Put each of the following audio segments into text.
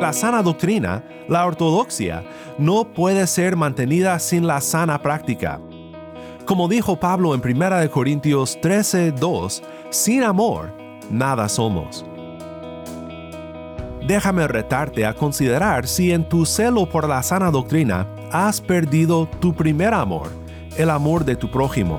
La sana doctrina, la ortodoxia, no puede ser mantenida sin la sana práctica. Como dijo Pablo en 1 Corintios 13:2, sin amor, nada somos. Déjame retarte a considerar si en tu celo por la sana doctrina has perdido tu primer amor, el amor de tu prójimo.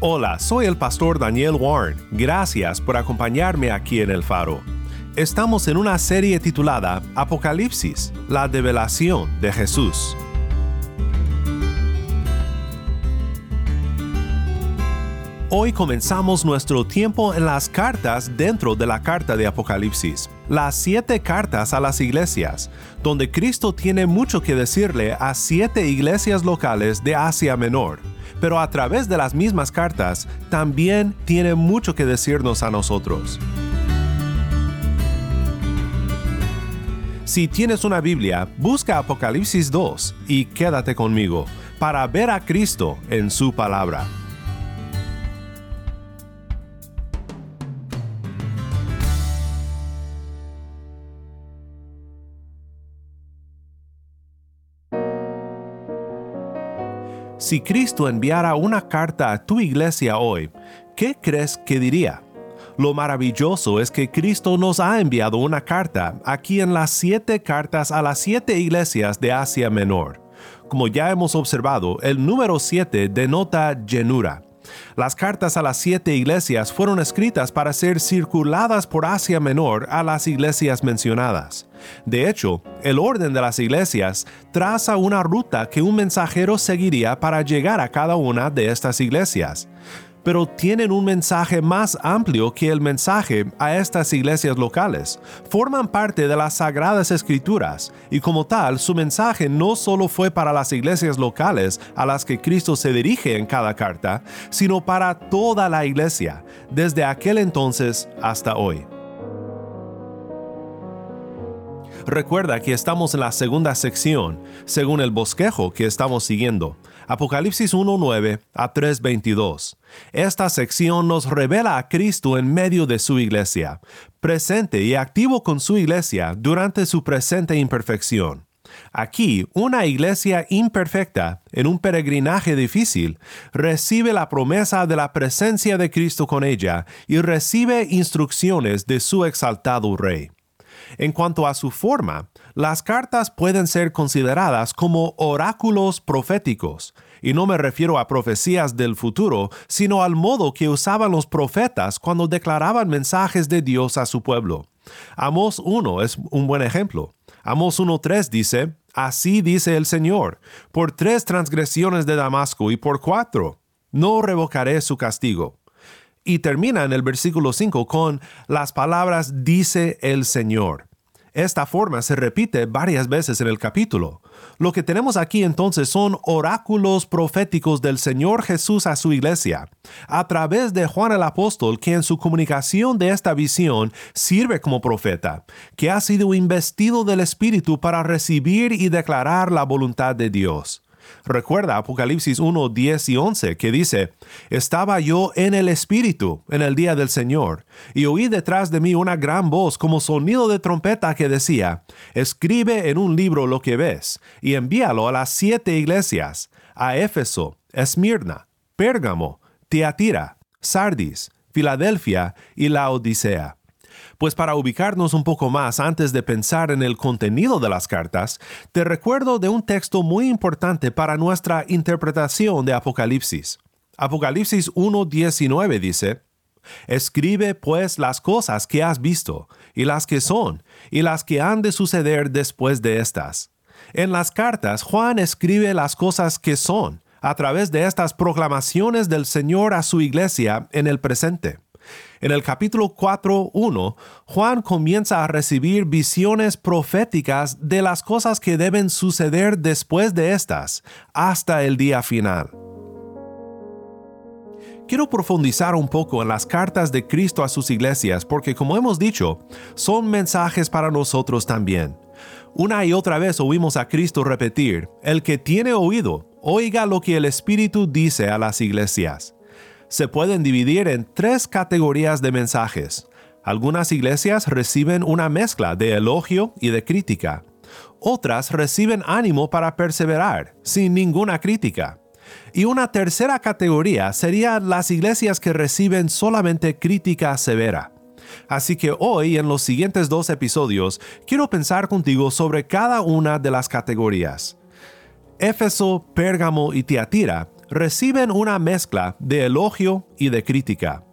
Hola, soy el pastor Daniel Warren. Gracias por acompañarme aquí en El Faro. Estamos en una serie titulada Apocalipsis, la develación de Jesús. Hoy comenzamos nuestro tiempo en las cartas dentro de la carta de Apocalipsis, las siete cartas a las iglesias, donde Cristo tiene mucho que decirle a siete iglesias locales de Asia Menor, pero a través de las mismas cartas también tiene mucho que decirnos a nosotros. Si tienes una Biblia, busca Apocalipsis 2 y quédate conmigo para ver a Cristo en su palabra. Si Cristo enviara una carta a tu iglesia hoy, ¿qué crees que diría? Lo maravilloso es que Cristo nos ha enviado una carta aquí en las siete cartas a las siete iglesias de Asia Menor. Como ya hemos observado, el número siete denota llenura. Las cartas a las siete iglesias fueron escritas para ser circuladas por Asia Menor a las iglesias mencionadas. De hecho, el orden de las iglesias traza una ruta que un mensajero seguiría para llegar a cada una de estas iglesias pero tienen un mensaje más amplio que el mensaje a estas iglesias locales. Forman parte de las sagradas escrituras y como tal su mensaje no solo fue para las iglesias locales a las que Cristo se dirige en cada carta, sino para toda la iglesia, desde aquel entonces hasta hoy. Recuerda que estamos en la segunda sección, según el bosquejo que estamos siguiendo, Apocalipsis 1.9 a 3.22. Esta sección nos revela a Cristo en medio de su iglesia, presente y activo con su iglesia durante su presente imperfección. Aquí, una iglesia imperfecta, en un peregrinaje difícil, recibe la promesa de la presencia de Cristo con ella y recibe instrucciones de su exaltado Rey. En cuanto a su forma, las cartas pueden ser consideradas como oráculos proféticos, y no me refiero a profecías del futuro, sino al modo que usaban los profetas cuando declaraban mensajes de Dios a su pueblo. Amos 1 es un buen ejemplo. Amos 1.3 dice, Así dice el Señor, por tres transgresiones de Damasco y por cuatro, no revocaré su castigo y termina en el versículo 5 con las palabras dice el Señor. Esta forma se repite varias veces en el capítulo. Lo que tenemos aquí entonces son oráculos proféticos del Señor Jesús a su iglesia, a través de Juan el apóstol, que en su comunicación de esta visión sirve como profeta, que ha sido investido del Espíritu para recibir y declarar la voluntad de Dios. Recuerda Apocalipsis 1, 10 y 11 que dice, Estaba yo en el Espíritu en el día del Señor, y oí detrás de mí una gran voz como sonido de trompeta que decía, Escribe en un libro lo que ves, y envíalo a las siete iglesias, a Éfeso, Esmirna, Pérgamo, Teatira, Sardis, Filadelfia y la Odisea. Pues para ubicarnos un poco más antes de pensar en el contenido de las cartas, te recuerdo de un texto muy importante para nuestra interpretación de Apocalipsis. Apocalipsis 1.19 dice, Escribe pues las cosas que has visto, y las que son, y las que han de suceder después de estas. En las cartas, Juan escribe las cosas que son, a través de estas proclamaciones del Señor a su iglesia en el presente. En el capítulo 4.1, Juan comienza a recibir visiones proféticas de las cosas que deben suceder después de estas, hasta el día final. Quiero profundizar un poco en las cartas de Cristo a sus iglesias porque, como hemos dicho, son mensajes para nosotros también. Una y otra vez oímos a Cristo repetir, el que tiene oído, oiga lo que el Espíritu dice a las iglesias se pueden dividir en tres categorías de mensajes. Algunas iglesias reciben una mezcla de elogio y de crítica. Otras reciben ánimo para perseverar, sin ninguna crítica. Y una tercera categoría sería las iglesias que reciben solamente crítica severa. Así que hoy, en los siguientes dos episodios, quiero pensar contigo sobre cada una de las categorías. Éfeso, Pérgamo y Tiatira reciben una mezcla de elogio y de crítica.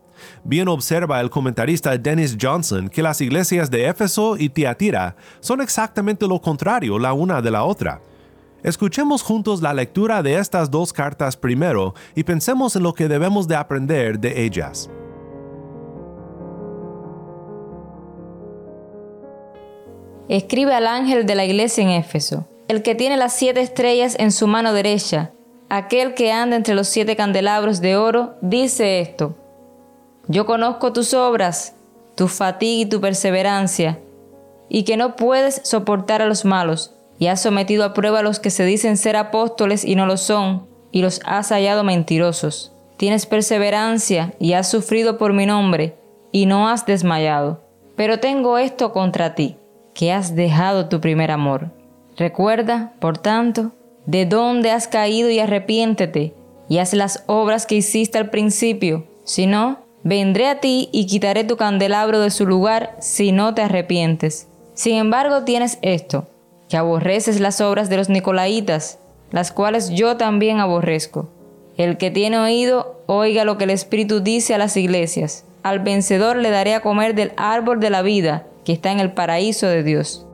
Bien observa el comentarista Dennis Johnson que las iglesias de Éfeso y Tiatira son exactamente lo contrario la una de la otra. Escuchemos juntos la lectura de estas dos cartas primero y pensemos en lo que debemos de aprender de ellas. Escribe al ángel de la iglesia en Éfeso, el que tiene las siete estrellas en su mano derecha aquel que anda entre los siete candelabros de oro, dice esto. Yo conozco tus obras, tu fatiga y tu perseverancia, y que no puedes soportar a los malos, y has sometido a prueba a los que se dicen ser apóstoles y no lo son, y los has hallado mentirosos. Tienes perseverancia y has sufrido por mi nombre, y no has desmayado. Pero tengo esto contra ti, que has dejado tu primer amor. Recuerda, por tanto, de dónde has caído y arrepiéntete, y haz las obras que hiciste al principio. Si no, vendré a ti y quitaré tu candelabro de su lugar si no te arrepientes. Sin embargo, tienes esto, que aborreces las obras de los Nicolaitas, las cuales yo también aborrezco. El que tiene oído, oiga lo que el Espíritu dice a las iglesias. Al vencedor le daré a comer del árbol de la vida, que está en el paraíso de Dios.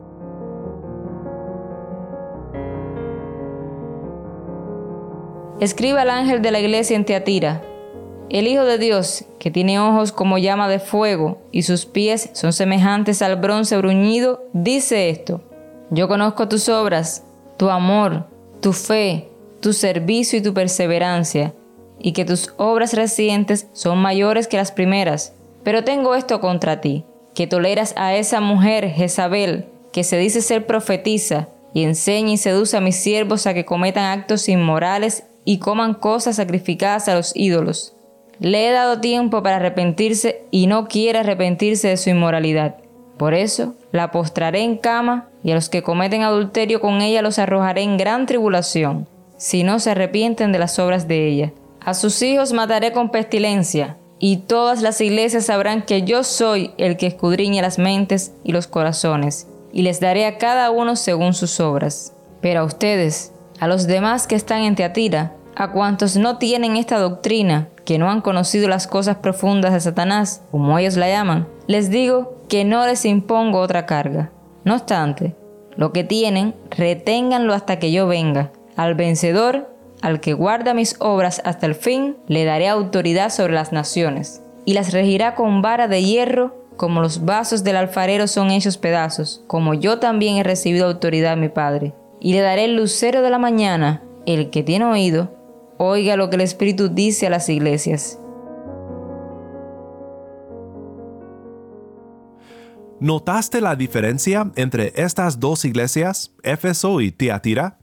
Escribe al ángel de la iglesia en Teatira. El Hijo de Dios, que tiene ojos como llama de fuego y sus pies son semejantes al bronce bruñido, dice esto. Yo conozco tus obras, tu amor, tu fe, tu servicio y tu perseverancia, y que tus obras recientes son mayores que las primeras. Pero tengo esto contra ti, que toleras a esa mujer Jezabel, que se dice ser profetisa, y enseña y seduce a mis siervos a que cometan actos inmorales y coman cosas sacrificadas a los ídolos. Le he dado tiempo para arrepentirse y no quiere arrepentirse de su inmoralidad. Por eso la postraré en cama y a los que cometen adulterio con ella los arrojaré en gran tribulación, si no se arrepienten de las obras de ella. A sus hijos mataré con pestilencia, y todas las iglesias sabrán que yo soy el que escudriña las mentes y los corazones, y les daré a cada uno según sus obras. Pero a ustedes, a los demás que están en Teatira, a cuantos no tienen esta doctrina, que no han conocido las cosas profundas de Satanás, como ellos la llaman, les digo que no les impongo otra carga. No obstante, lo que tienen, reténganlo hasta que yo venga. Al vencedor, al que guarda mis obras hasta el fin, le daré autoridad sobre las naciones, y las regirá con vara de hierro, como los vasos del alfarero son hechos pedazos, como yo también he recibido autoridad de mi Padre y le daré el lucero de la mañana. El que tiene oído, oiga lo que el Espíritu dice a las iglesias. ¿Notaste la diferencia entre estas dos iglesias, Éfeso y Tiatira?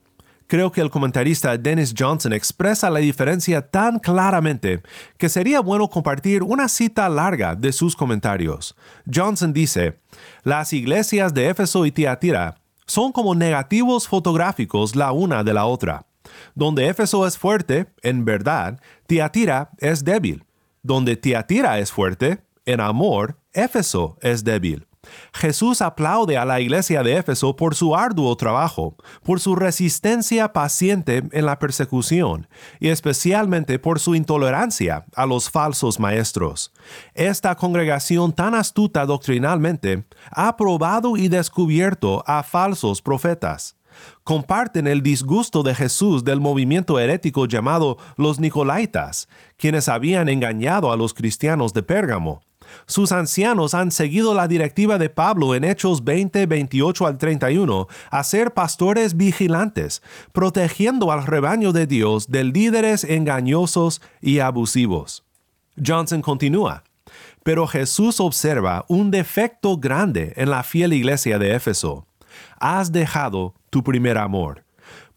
Creo que el comentarista Dennis Johnson expresa la diferencia tan claramente que sería bueno compartir una cita larga de sus comentarios. Johnson dice, las iglesias de Éfeso y Tiatira son como negativos fotográficos la una de la otra. Donde Éfeso es fuerte, en verdad, Tiatira es débil. Donde Tiatira es fuerte, en amor, Éfeso es débil. Jesús aplaude a la iglesia de Éfeso por su arduo trabajo, por su resistencia paciente en la persecución y especialmente por su intolerancia a los falsos maestros. Esta congregación tan astuta doctrinalmente ha probado y descubierto a falsos profetas comparten el disgusto de Jesús del movimiento herético llamado los Nicolaitas, quienes habían engañado a los cristianos de Pérgamo. Sus ancianos han seguido la directiva de Pablo en Hechos 20, 28 al 31 a ser pastores vigilantes, protegiendo al rebaño de Dios de líderes engañosos y abusivos. Johnson continúa. Pero Jesús observa un defecto grande en la fiel iglesia de Éfeso. Has dejado tu primer amor.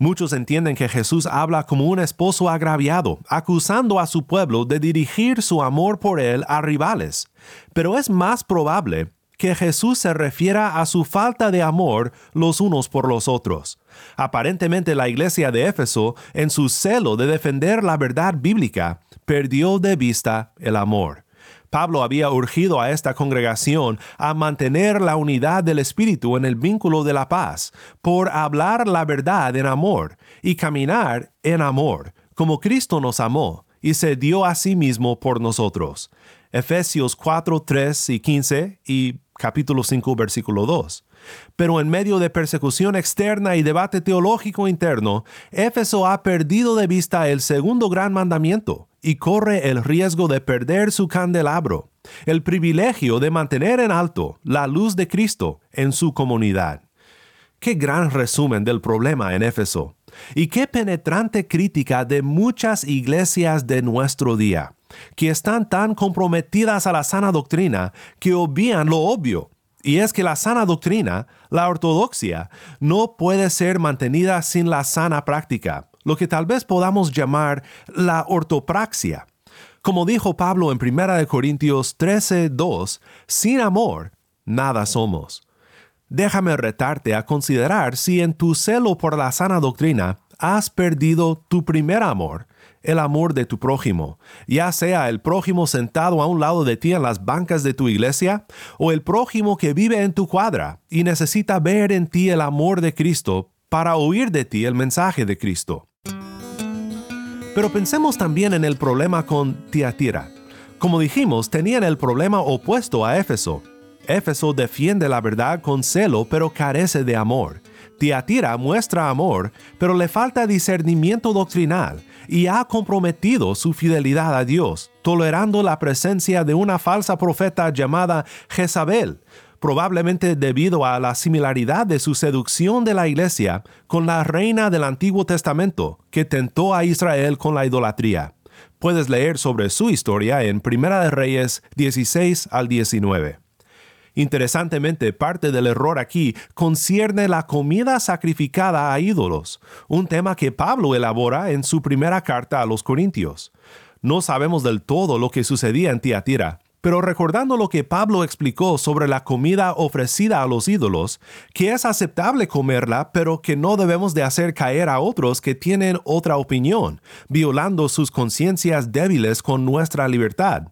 Muchos entienden que Jesús habla como un esposo agraviado, acusando a su pueblo de dirigir su amor por él a rivales. Pero es más probable que Jesús se refiera a su falta de amor los unos por los otros. Aparentemente la iglesia de Éfeso, en su celo de defender la verdad bíblica, perdió de vista el amor. Pablo había urgido a esta congregación a mantener la unidad del Espíritu en el vínculo de la paz, por hablar la verdad en amor y caminar en amor, como Cristo nos amó y se dio a sí mismo por nosotros. Efesios 4, 3 y 15 y capítulo 5, versículo 2. Pero en medio de persecución externa y debate teológico interno, Éfeso ha perdido de vista el segundo gran mandamiento, y corre el riesgo de perder su candelabro, el privilegio de mantener en alto la luz de Cristo en su comunidad. Qué gran resumen del problema en Éfeso, y qué penetrante crítica de muchas iglesias de nuestro día, que están tan comprometidas a la sana doctrina que obvían lo obvio, y es que la sana doctrina, la ortodoxia, no puede ser mantenida sin la sana práctica, lo que tal vez podamos llamar la ortopraxia. Como dijo Pablo en 1 Corintios 13:2, sin amor, nada somos. Déjame retarte a considerar si en tu celo por la sana doctrina has perdido tu primer amor, el amor de tu prójimo, ya sea el prójimo sentado a un lado de ti en las bancas de tu iglesia, o el prójimo que vive en tu cuadra y necesita ver en ti el amor de Cristo para oír de ti el mensaje de Cristo. Pero pensemos también en el problema con Tiatira. Como dijimos, tenían el problema opuesto a Éfeso. Éfeso defiende la verdad con celo, pero carece de amor. Tiatira muestra amor, pero le falta discernimiento doctrinal y ha comprometido su fidelidad a Dios, tolerando la presencia de una falsa profeta llamada Jezabel, probablemente debido a la similaridad de su seducción de la iglesia con la reina del Antiguo Testamento que tentó a Israel con la idolatría. Puedes leer sobre su historia en Primera de Reyes 16 al 19. Interesantemente, parte del error aquí concierne la comida sacrificada a ídolos, un tema que Pablo elabora en su primera carta a los Corintios. No sabemos del todo lo que sucedía en Tiatira, pero recordando lo que Pablo explicó sobre la comida ofrecida a los ídolos, que es aceptable comerla, pero que no debemos de hacer caer a otros que tienen otra opinión, violando sus conciencias débiles con nuestra libertad.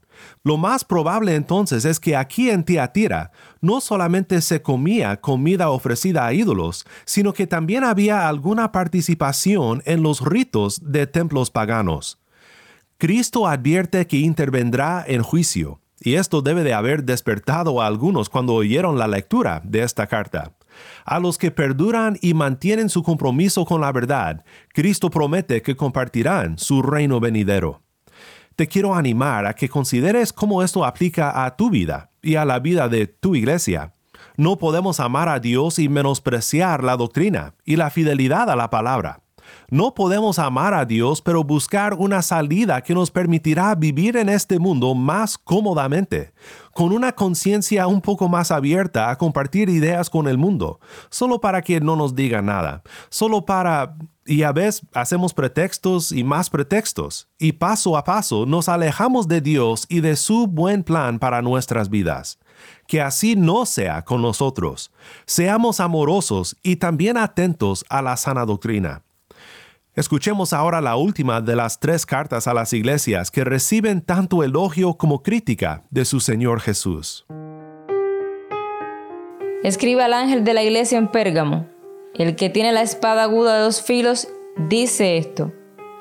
Lo más probable entonces es que aquí en Tiatira no solamente se comía comida ofrecida a ídolos, sino que también había alguna participación en los ritos de templos paganos. Cristo advierte que intervendrá en juicio, y esto debe de haber despertado a algunos cuando oyeron la lectura de esta carta. A los que perduran y mantienen su compromiso con la verdad, Cristo promete que compartirán su reino venidero. Te quiero animar a que consideres cómo esto aplica a tu vida y a la vida de tu iglesia. No podemos amar a Dios y menospreciar la doctrina y la fidelidad a la palabra. No podemos amar a Dios pero buscar una salida que nos permitirá vivir en este mundo más cómodamente, con una conciencia un poco más abierta a compartir ideas con el mundo, solo para que no nos diga nada, solo para... Y a veces hacemos pretextos y más pretextos, y paso a paso nos alejamos de Dios y de su buen plan para nuestras vidas que así no sea con nosotros. Seamos amorosos y también atentos a la sana doctrina. Escuchemos ahora la última de las tres cartas a las iglesias que reciben tanto elogio como crítica de su Señor Jesús. Escribe al ángel de la iglesia en Pérgamo. El que tiene la espada aguda de dos filos dice esto.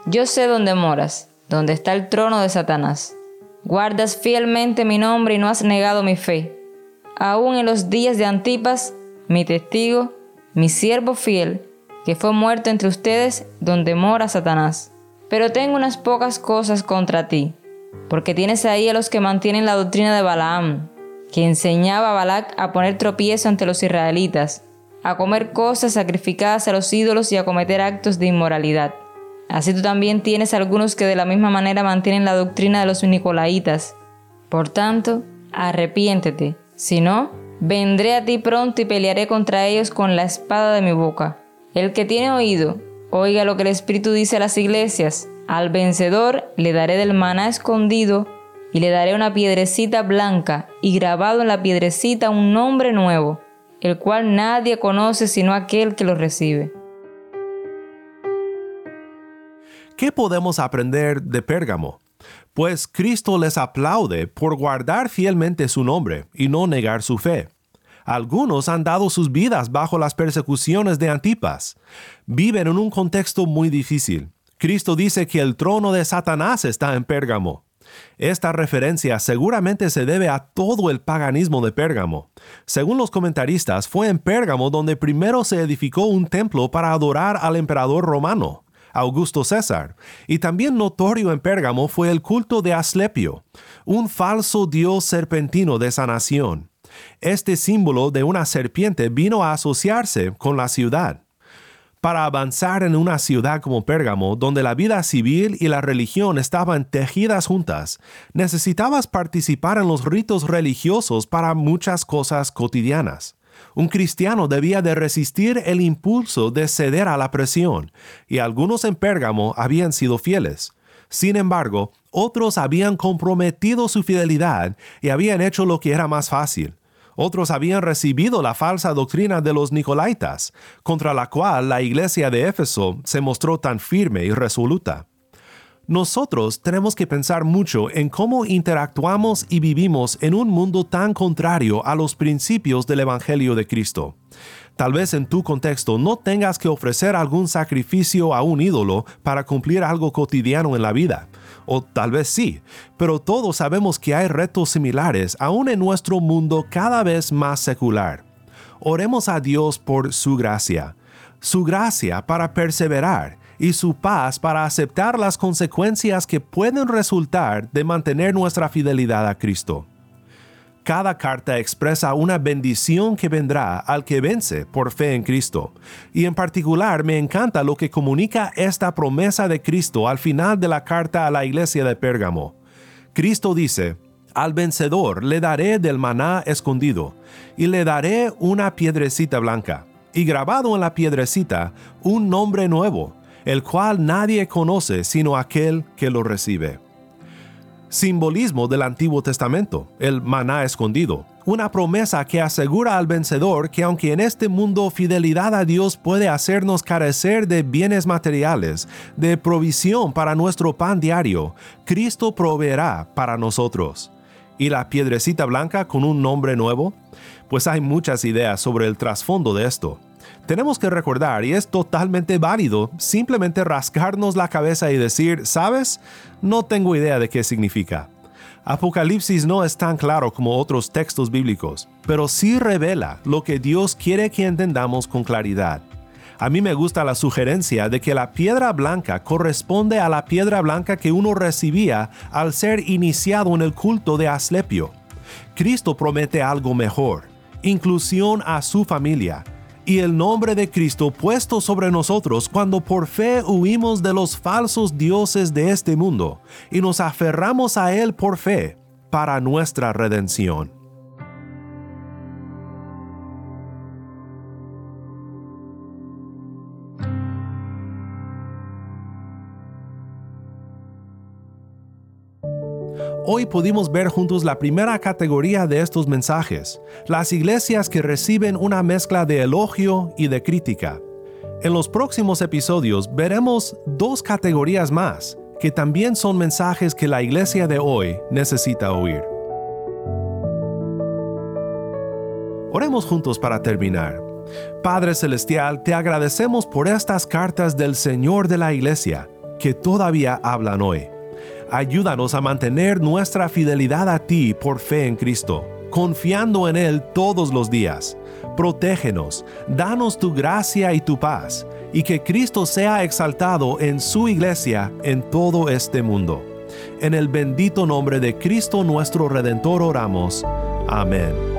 Yo sé dónde moras, donde está el trono de Satanás. Guardas fielmente mi nombre y no has negado mi fe. Aún en los días de Antipas, mi testigo, mi siervo fiel, fue muerto entre ustedes donde mora Satanás. Pero tengo unas pocas cosas contra ti, porque tienes ahí a los que mantienen la doctrina de Balaam, que enseñaba a Balac a poner tropiezo ante los israelitas, a comer cosas sacrificadas a los ídolos y a cometer actos de inmoralidad. Así tú también tienes algunos que de la misma manera mantienen la doctrina de los nicolaitas. Por tanto, arrepiéntete, si no, vendré a ti pronto y pelearé contra ellos con la espada de mi boca. El que tiene oído, oiga lo que el Espíritu dice a las iglesias. Al vencedor le daré del maná escondido y le daré una piedrecita blanca y grabado en la piedrecita un nombre nuevo, el cual nadie conoce sino aquel que lo recibe. ¿Qué podemos aprender de Pérgamo? Pues Cristo les aplaude por guardar fielmente su nombre y no negar su fe. Algunos han dado sus vidas bajo las persecuciones de Antipas. Viven en un contexto muy difícil. Cristo dice que el trono de Satanás está en Pérgamo. Esta referencia seguramente se debe a todo el paganismo de Pérgamo. Según los comentaristas, fue en Pérgamo donde primero se edificó un templo para adorar al emperador romano. Augusto César, y también notorio en Pérgamo fue el culto de Aslepio, un falso dios serpentino de sanación. Este símbolo de una serpiente vino a asociarse con la ciudad. Para avanzar en una ciudad como Pérgamo, donde la vida civil y la religión estaban tejidas juntas, necesitabas participar en los ritos religiosos para muchas cosas cotidianas. Un cristiano debía de resistir el impulso de ceder a la presión, y algunos en Pérgamo habían sido fieles. Sin embargo, otros habían comprometido su fidelidad y habían hecho lo que era más fácil. Otros habían recibido la falsa doctrina de los Nicolaitas, contra la cual la iglesia de Éfeso se mostró tan firme y resoluta. Nosotros tenemos que pensar mucho en cómo interactuamos y vivimos en un mundo tan contrario a los principios del Evangelio de Cristo. Tal vez en tu contexto no tengas que ofrecer algún sacrificio a un ídolo para cumplir algo cotidiano en la vida. O tal vez sí, pero todos sabemos que hay retos similares aún en nuestro mundo cada vez más secular. Oremos a Dios por su gracia, su gracia para perseverar y su paz para aceptar las consecuencias que pueden resultar de mantener nuestra fidelidad a Cristo. Cada carta expresa una bendición que vendrá al que vence por fe en Cristo, y en particular me encanta lo que comunica esta promesa de Cristo al final de la carta a la iglesia de Pérgamo. Cristo dice, al vencedor le daré del maná escondido, y le daré una piedrecita blanca, y grabado en la piedrecita un nombre nuevo, el cual nadie conoce sino aquel que lo recibe. Simbolismo del Antiguo Testamento, el maná escondido, una promesa que asegura al vencedor que aunque en este mundo fidelidad a Dios puede hacernos carecer de bienes materiales, de provisión para nuestro pan diario, Cristo proveerá para nosotros. ¿Y la piedrecita blanca con un nombre nuevo? Pues hay muchas ideas sobre el trasfondo de esto tenemos que recordar, y es totalmente válido, simplemente rascarnos la cabeza y decir, ¿sabes? No tengo idea de qué significa. Apocalipsis no es tan claro como otros textos bíblicos, pero sí revela lo que Dios quiere que entendamos con claridad. A mí me gusta la sugerencia de que la piedra blanca corresponde a la piedra blanca que uno recibía al ser iniciado en el culto de Aslepio. Cristo promete algo mejor, inclusión a su familia, y el nombre de Cristo puesto sobre nosotros cuando por fe huimos de los falsos dioses de este mundo y nos aferramos a Él por fe para nuestra redención. Hoy pudimos ver juntos la primera categoría de estos mensajes, las iglesias que reciben una mezcla de elogio y de crítica. En los próximos episodios veremos dos categorías más, que también son mensajes que la iglesia de hoy necesita oír. Oremos juntos para terminar. Padre Celestial, te agradecemos por estas cartas del Señor de la Iglesia que todavía hablan hoy. Ayúdanos a mantener nuestra fidelidad a ti por fe en Cristo, confiando en Él todos los días. Protégenos, danos tu gracia y tu paz, y que Cristo sea exaltado en su iglesia en todo este mundo. En el bendito nombre de Cristo nuestro Redentor oramos. Amén.